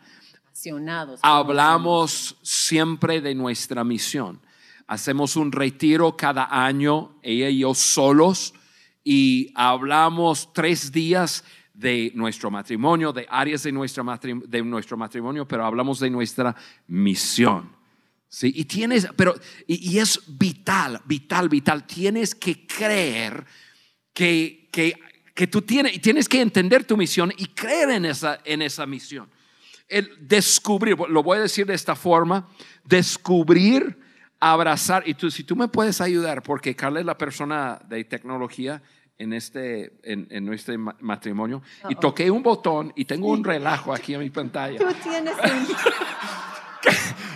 Hablamos siempre de nuestra misión. Hacemos un retiro cada año, ella y yo solos, y hablamos tres días de nuestro matrimonio, de áreas de, nuestra de nuestro matrimonio, pero hablamos de nuestra misión. Sí, y tienes, pero, y, y es vital, vital, vital. Tienes que creer que, que, que tú tienes, y tienes que entender tu misión y creer en esa, en esa misión. El descubrir, lo voy a decir de esta forma, descubrir, abrazar, y tú, si tú me puedes ayudar, porque Carla es la persona de tecnología en este, en, en nuestro ma- matrimonio, y toqué un botón y tengo un relajo aquí en mi pantalla. Tú tienes un...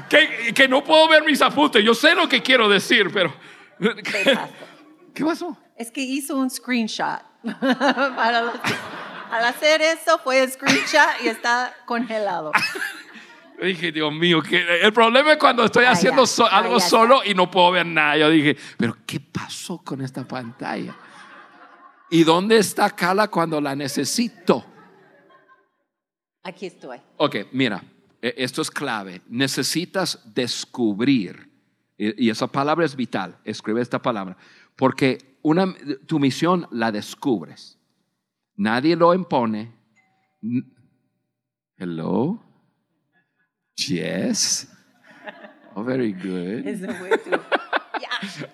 Que, que no puedo ver mis apuntes, yo sé lo que quiero decir, pero... ¿Qué pasó? Es que hizo un screenshot para los que- Al hacer eso fue screenshot y está congelado. Dije, Dios mío, que el problema es cuando estoy Ah, haciendo ya. so- Ah, algo solo y no puedo ver nada. Yo dije, pero ¿qué pasó con esta pantalla? ¿Y dónde está Carla cuando la necesito? Aquí estoy. Ok, mira, e- esto es clave. Necesitas descubrir, y y esa palabra es vital, escribe esta palabra, porque una, tu misión la descubres. Nadie lo impone. Hello? Yes. Oh, very good. Eso fue tú.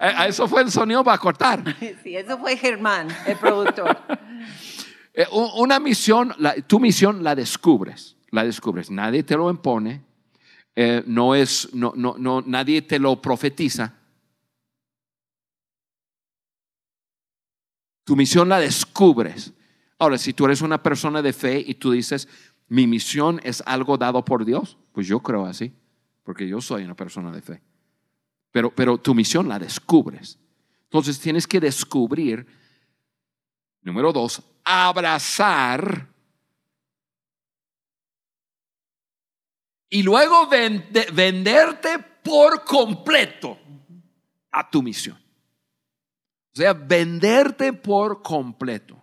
Eh, Eso fue el sonido para cortar. Sí, eso fue Germán, el productor. Eh, Una misión, la- tu misión la descubres, la descubres. Nadie te lo impone, eh, no es, no, no, no, nadie te lo profetiza. Tu misión la descubres. Ahora, si tú eres una persona de fe y tú dices, mi misión es algo dado por Dios, pues yo creo así, porque yo soy una persona de fe. Pero, pero tu misión la descubres. Entonces tienes que descubrir Número dos, abrazar. Y luego vende- venderte por completo a tu misión. Sea, venderte por completo.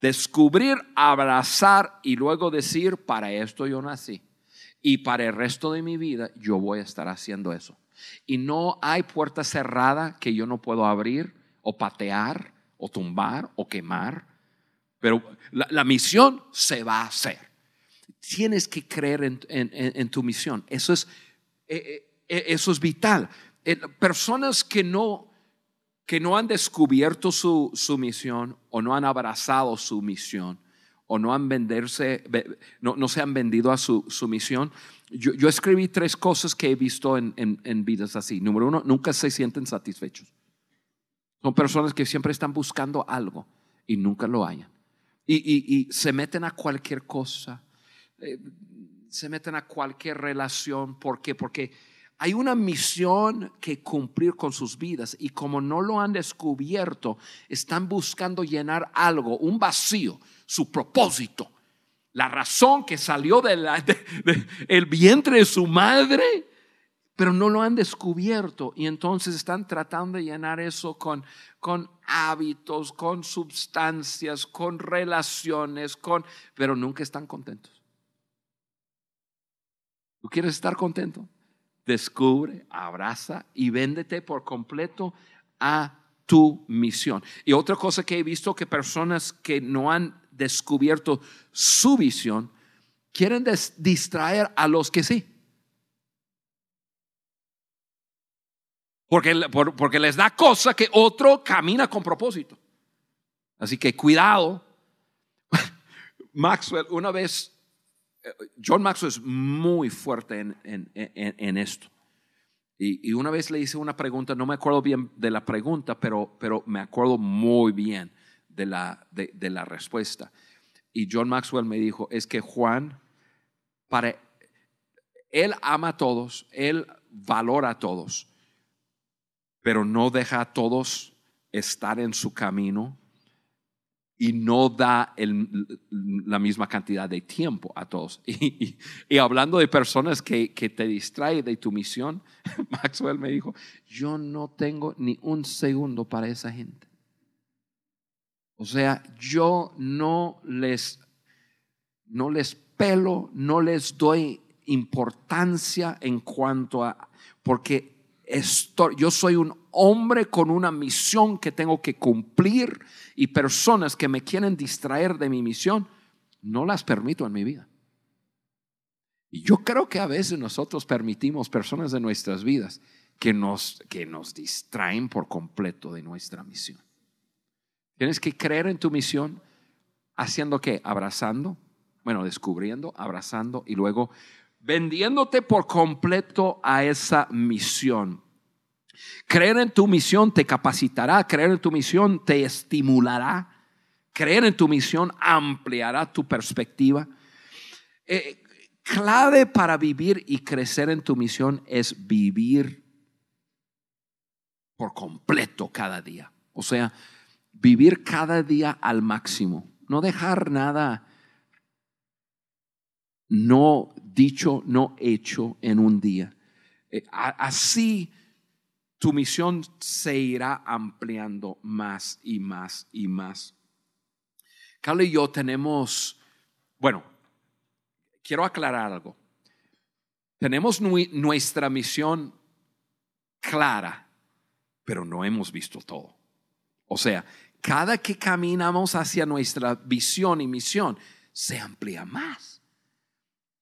Descubrir, abrazar y luego decir, para esto yo nací. Y para el resto de mi vida yo voy a estar haciendo eso. Y no hay puerta cerrada que yo no puedo abrir o patear o tumbar o quemar. Pero la, misión se va a hacer. Tienes que creer en, en- tu misión. Eso es, eh, eh, eso es vital. Eh, personas que no, que no han descubierto su, su misión o no han abrazado su misión o no han venderse, ve- no, no se han vendido a su, su misión. Yo, yo escribí tres cosas que he visto en, en- en vidas así. Número uno, nunca se sienten satisfechos. Son personas que siempre están buscando algo y nunca lo hallan. Y, y- y se meten a cualquier cosa, eh, se meten a cualquier relación. ¿Por qué? Porque hay una misión que cumplir con sus vidas y como no lo han descubierto, están buscando llenar algo, un vacío, su propósito. La razón que salió del de, de- el vientre de su madre pero no lo han descubierto y entonces están tratando de llenar eso con, con hábitos, con sustancias, con relaciones, con, pero nunca están contentos. ¿Tú quieres estar contento? Descubre, abraza y véndete por completo a tu misión. Y otra cosa que he visto que personas que no han descubierto su visión quieren distraer a los que sí. Porque, por- porque les da cosa que otro camina con propósito. Así que cuidado. Maxwell, una vez, John Maxwell es muy fuerte en, esto. Y, una vez le hice una pregunta, no me acuerdo bien de la pregunta, pero, pero me acuerdo muy bien de la, de la respuesta. Y John Maxwell me dijo, es que Juan, para, él ama a todos, él valora a todos, pero no deja a todos estar en su camino y no da la misma cantidad de tiempo a todos. Y, hablando de personas que, que te distraen de tu misión, Maxwell me dijo, yo no tengo ni un segundo para esa gente. O sea, yo no les, no les pelo, no les doy importancia en cuanto a, porque yo soy un hombre con una misión que tengo que cumplir y personas que me quieren distraer de mi misión, no las permito en mi vida. Y yo creo que a veces nosotros permitimos personas de nuestras vidas que nos, que nos distraen por completo de nuestra misión. Tienes que creer en tu misión haciendo qué? Abrazando, bueno, descubriendo, abrazando y luego vendiéndote por completo a esa misión. Creer en tu misión te capacitará, creer en tu misión te estimulará, creer en tu misión ampliará tu perspectiva. Eh, clave para vivir y crecer en tu misión es vivir por completo cada día. O sea, vivir cada día al máximo, no dejar nada no dicho, no hecho en un día. Eh, así tu misión se irá ampliando más y más y más. Carlos y yo tenemos, bueno, quiero aclarar algo. Tenemos nuestra misión clara, pero no hemos visto todo. O sea, cada que caminamos hacia nuestra visión y misión, se amplía más.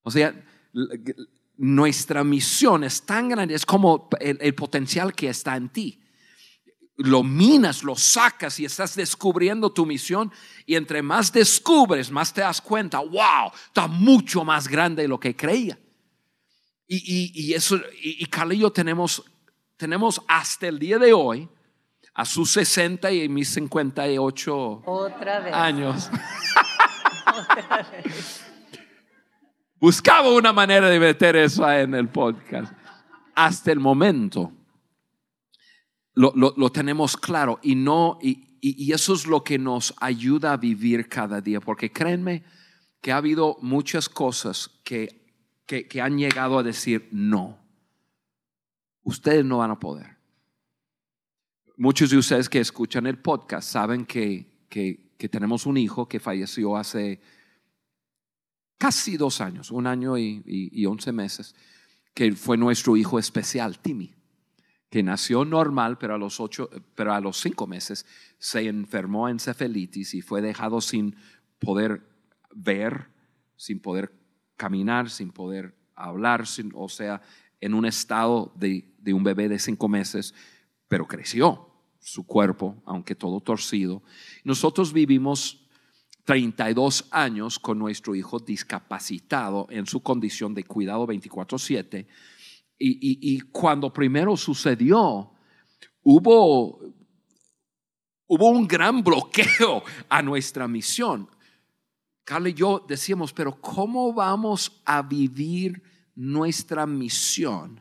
O sea, nuestra misión es tan grande, es como el, potencial que está en ti. Lo minas, lo sacas y estás descubriendo tu misión y entre más descubres, más te das cuenta, wow, está mucho más grande de lo que creía. Y, eso, y, y y yo tenemos, tenemos hasta el día de hoy, a sus 60 y mis 58 Otra vez. años. Otra vez. Buscaba una manera de meter eso en el podcast. Hasta el momento lo, tenemos claro y no y, eso es lo que nos ayuda a vivir cada día, porque créanme que ha habido muchas cosas que, que, han llegado a decir no. Ustedes no van a poder. Muchos de ustedes que escuchan el podcast saben que, que tenemos un hijo que falleció hace casi dos años, un año y, once meses, que fue nuestro hijo especial, Timmy, que nació normal, pero a los ocho, pero a los cinco meses se enfermó en cefalitis y fue dejado sin poder ver, sin poder caminar, sin poder hablar, sin, o sea, en un estado de, de un bebé de cinco meses, pero creció su cuerpo, aunque todo torcido. Nosotros vivimos 32 años con nuestro hijo discapacitado en su condición de cuidado 24/7. Y, cuando primero sucedió, hubo, hubo un gran bloqueo a nuestra misión. Carla y yo decíamos, pero ¿cómo vamos a vivir nuestra misión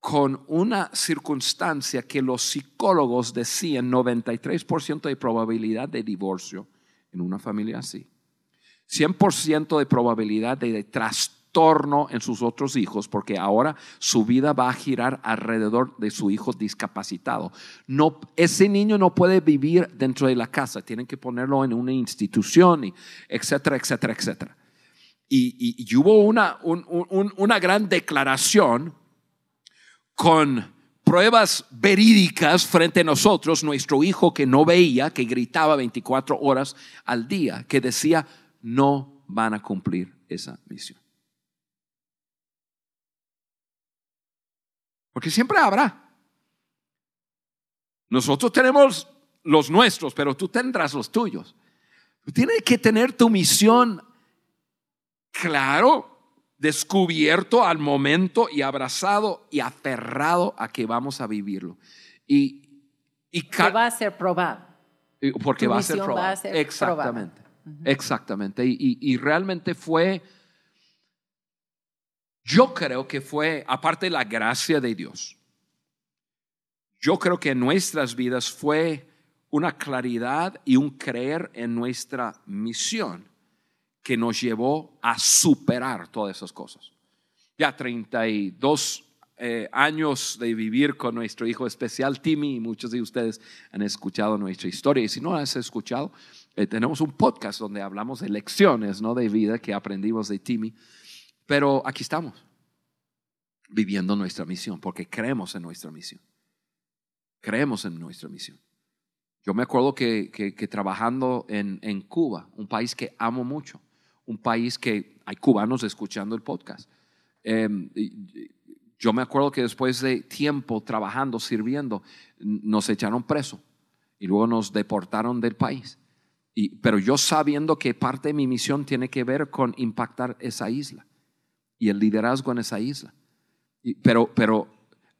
con una circunstancia que los psicólogos decían 93% de probabilidad de divorcio? En una familia así. 100% de probabilidad de, trastorno en sus otros hijos, porque ahora su vida va a girar alrededor de su hijo discapacitado. No, ese niño no puede vivir dentro de la casa, tienen que ponerlo en una institución, y etcétera, etcétera, etcétera. Y, hubo una, una gran declaración con pruebas verídicas frente a nosotros, nuestro hijo que no veía, que gritaba 24 horas al día, que decía, no van a cumplir esa misión. Porque siempre habrá. Nosotros tenemos los nuestros, pero tú tendrás los tuyos. Tú tienes que tener tu misión claro descubierto al momento y abrazado y aferrado a que vamos a vivirlo. Y, y que va a ser probado. Porque va a ser probado. exactamente. Exactamente. Y, y, realmente fue, yo creo que fue, aparte de la gracia de Dios, yo creo que en nuestras vidas fue una claridad y un creer en nuestra misión que nos llevó a superar todas esas cosas. Ya 32 eh, años de vivir con nuestro hijo especial Timmy y muchos de ustedes han escuchado nuestra historia y si no has escuchado, eh, tenemos un podcast donde hablamos de lecciones ¿no? de vida que aprendimos de Timmy, pero aquí estamos viviendo nuestra misión porque creemos en nuestra misión. Creemos en nuestra misión. Yo me acuerdo que, que, trabajando en, en Cuba, un país que amo mucho, un país que hay cubanos escuchando el podcast. Em, yo me acuerdo que después de tiempo trabajando, sirviendo, nos echaron preso y luego nos deportaron del país. Y, pero yo sabiendo que parte de mi misión tiene que ver con impactar esa isla y el liderazgo en esa isla. pero, pero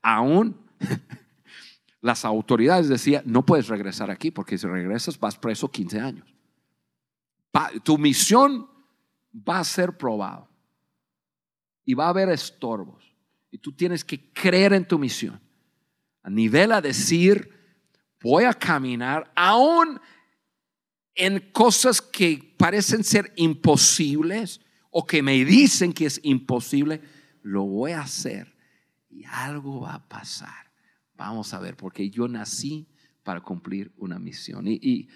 aún las autoridades decían, no puedes regresar aquí porque si regresas vas preso 15 años. tu misión va a ser probado y va a haber estorbos. Y tú tienes que creer en tu misión. A nivel a decir, voy a caminar aún en cosas que parecen ser imposibles o que me dicen que es imposible, lo voy a hacer y algo va a pasar. Vamos a ver, porque yo nací para cumplir una misión. Y,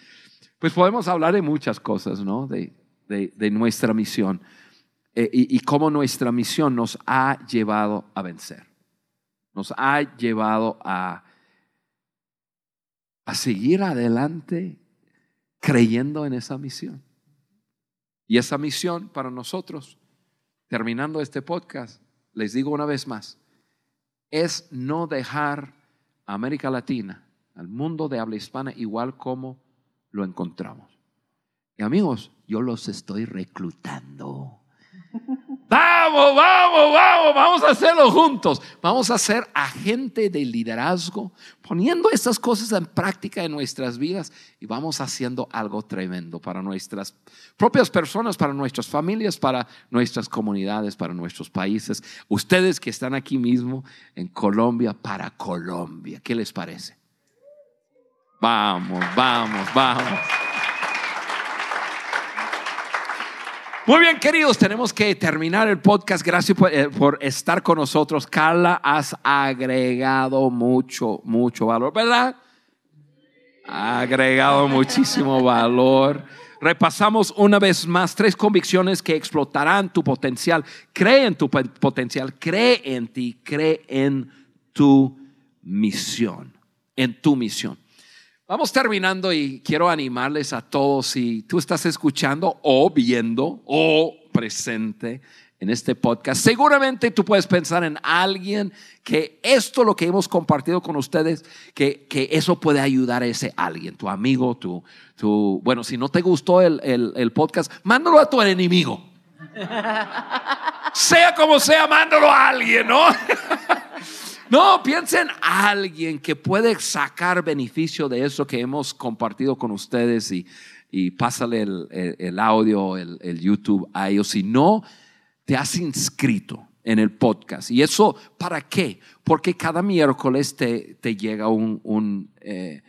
pues podemos hablar de muchas cosas, ¿no? De, nuestra misión eh, y, y cómo nuestra misión nos ha llevado a vencer. Nos ha llevado a, a seguir adelante creyendo en esa misión. Y esa misión para nosotros, terminando este podcast, les digo una vez más, es no dejar a América Latina, al mundo de habla hispana, igual como lo encontramos. Amigos, yo los estoy reclutando. Vamos, vamos, vamos, vamos a hacerlo juntos. Vamos a ser agente de liderazgo, poniendo estas cosas en práctica en nuestras vidas y vamos haciendo algo tremendo para nuestras propias personas, para nuestras familias, para nuestras comunidades, para nuestros países. Ustedes que están aquí mismo en Colombia, para Colombia. ¿Qué les parece? Vamos, vamos, vamos. Muy bien, queridos, tenemos que terminar el podcast. Gracias eh, por, estar con nosotros. Carla, has agregado mucho, mucho valor, ¿verdad? Ha agregado muchísimo valor. Repasamos una vez más tres convicciones que explotarán tu potencial. Cree en tu potencial, cree en ti, cree en tu misión, en tu misión. Vamos terminando y quiero animarles a todos, si tú estás escuchando o viendo o presente en este podcast, seguramente tú puedes pensar en alguien que esto, lo que hemos compartido con ustedes, que, que eso puede ayudar a ese alguien, tu amigo, tu, tu bueno, si no te gustó el, el, el podcast, mándalo a tu enemigo. sea como sea, mándalo a alguien, ¿no? No, piensen en alguien que puede sacar beneficio de eso que hemos compartido con ustedes y, y pásale el, audio, el, YouTube a ellos. Si no, te has inscrito en el podcast. ¿Y eso para qué? Porque cada miércoles te, te llega un, eh,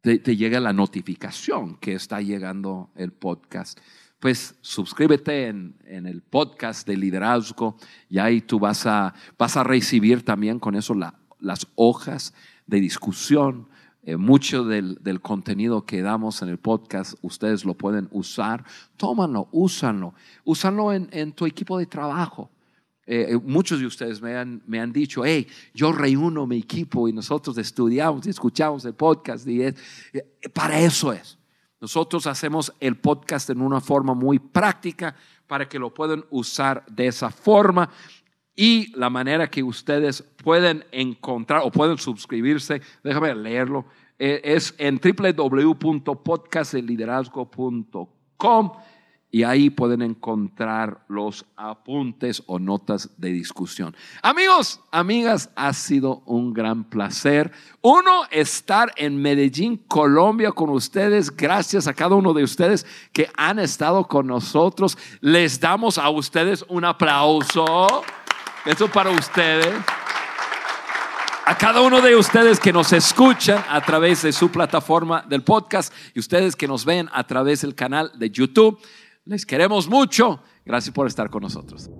te, llega la notificación que está llegando el podcast pues suscríbete en, el podcast de liderazgo y ahí tú vas a, vas a recibir también con eso las hojas de discusión. Eh, mucho del, contenido que damos en el podcast, ustedes lo pueden usar. Tómanlo, úsanlo. Úsanlo en, tu equipo de trabajo. Eh, eh, muchos de ustedes me han, me han dicho, hey, yo reúno mi equipo y nosotros estudiamos y escuchamos el podcast. Y para eso es. Nosotros hacemos el podcast en una forma muy práctica para que lo puedan usar de esa forma. Y la manera que ustedes pueden encontrar o pueden suscribirse, déjame leerlo, eh, es en www.podcasteliderazgo.com y ahí pueden encontrar los apuntes o notas de discusión. Amigos, amigas, ha sido un gran placer. Uno, estar en Medellín, Colombia con ustedes. Gracias a cada uno de ustedes que han estado con nosotros. Les damos a ustedes un aplauso. Eso para ustedes. A cada uno de ustedes que nos escuchan a través de su plataforma del podcast y ustedes que nos ven a través del canal de YouTube. Les queremos mucho. Gracias por estar con nosotros.